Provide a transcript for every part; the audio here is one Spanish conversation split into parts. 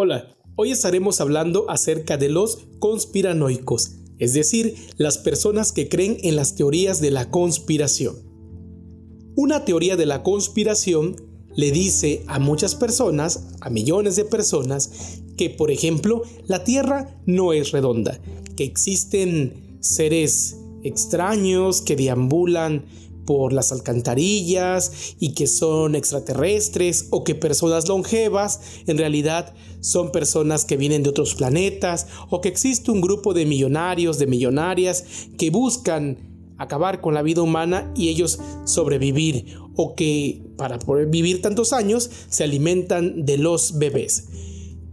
Hola, hoy estaremos hablando acerca de los conspiranoicos, es decir, las personas que creen en las teorías de la conspiración. Una teoría de la conspiración le dice a muchas personas, a millones de personas, que por ejemplo la Tierra no es redonda, que existen seres extraños que deambulan por las alcantarillas y que son extraterrestres o que personas longevas en realidad son personas que vienen de otros planetas o que existe un grupo de millonarios, de millonarias que buscan acabar con la vida humana y ellos sobrevivir o que para poder vivir tantos años se alimentan de los bebés.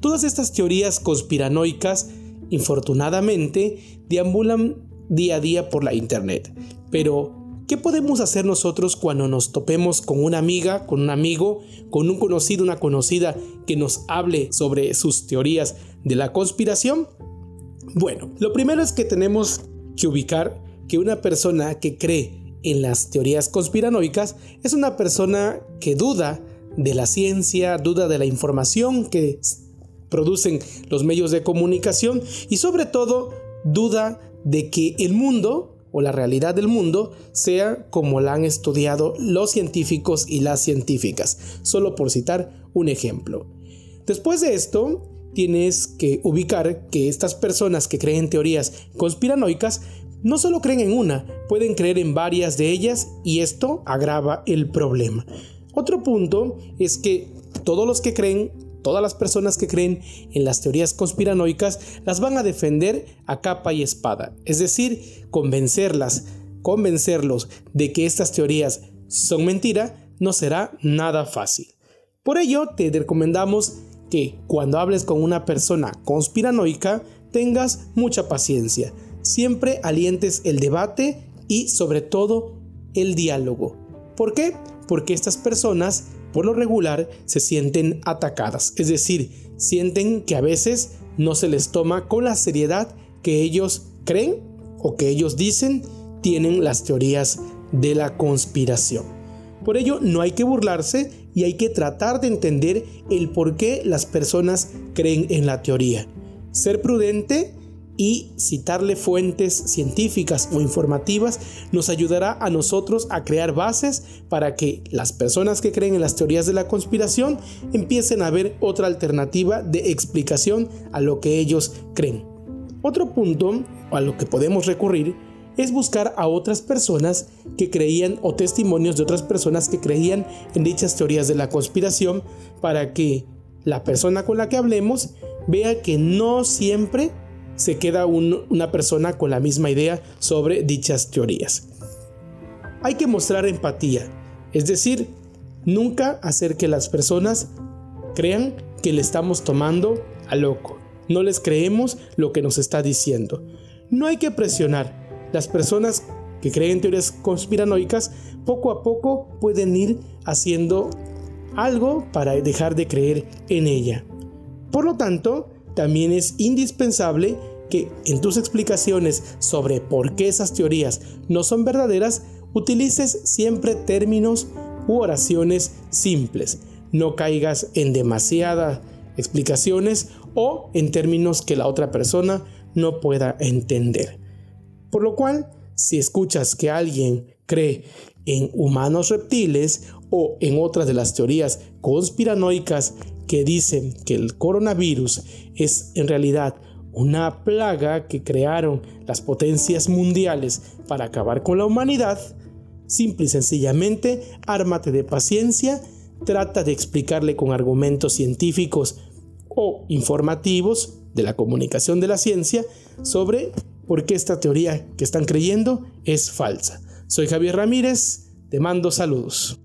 Todas estas teorías conspiranoicas, infortunadamente, deambulan día a día por la internet, pero ¿Qué podemos hacer nosotros cuando nos topemos con una amiga, con un amigo, con un conocido, una conocida que nos hable sobre sus teorías de la conspiración? Bueno, lo primero es que tenemos que ubicar que una persona que cree en las teorías conspiranoicas es una persona que duda de la ciencia, duda de la información que producen los medios de comunicación y sobre todo duda de que el mundo o la realidad del mundo sea como la han estudiado los científicos y las científicas, solo por citar un ejemplo. Después de esto, tienes que ubicar que estas personas que creen teorías conspiranoicas no solo creen en una, pueden creer en varias de ellas y esto agrava el problema. Otro punto es que todos los que creen todas las personas que creen en las teorías conspiranoicas las van a defender a capa y espada, es decir, convencerlas, convencerlos de que estas teorías son mentira no será nada fácil. Por ello, te recomendamos que cuando hables con una persona conspiranoica tengas mucha paciencia, siempre alientes el debate y sobre todo el diálogo. ¿Por qué? Porque estas personas por lo regular se sienten atacadas, es decir, sienten que a veces no se les toma con la seriedad que ellos creen o que ellos dicen tienen las teorías de la conspiración. Por ello no hay que burlarse y hay que tratar de entender el por qué las personas creen en la teoría. Ser prudente y citarle fuentes científicas o informativas nos ayudará a nosotros a crear bases para que las personas que creen en las teorías de la conspiración empiecen a ver otra alternativa de explicación a lo que ellos creen. Otro punto a lo que podemos recurrir es buscar a otras personas que creían o testimonios de otras personas que creían en dichas teorías de la conspiración para que la persona con la que hablemos vea que no siempre se queda una persona con la misma idea sobre dichas teorías. Hay que mostrar empatía, es decir, nunca hacer que las personas crean que le estamos tomando a loco. No les creemos lo que nos está diciendo. No hay que presionar. Las personas que creen teorías conspiranoicas poco a poco pueden ir haciendo algo para dejar de creer en ella. Por lo tanto, también es indispensable que en tus explicaciones sobre por qué esas teorías no son verdaderas, utilices siempre términos u oraciones simples. No caigas en demasiadas explicaciones o en términos que la otra persona no pueda entender. Por lo cual, si escuchas que alguien cree en humanos reptiles o en otras de las teorías conspiranoicas que dicen que el coronavirus es en realidad una plaga que crearon las potencias mundiales para acabar con la humanidad, simple y sencillamente ármate de paciencia, trata de explicarle con argumentos científicos o informativos de la comunicación de la ciencia sobre por qué esta teoría que están creyendo es falsa. Soy Javier Ramírez, te mando saludos.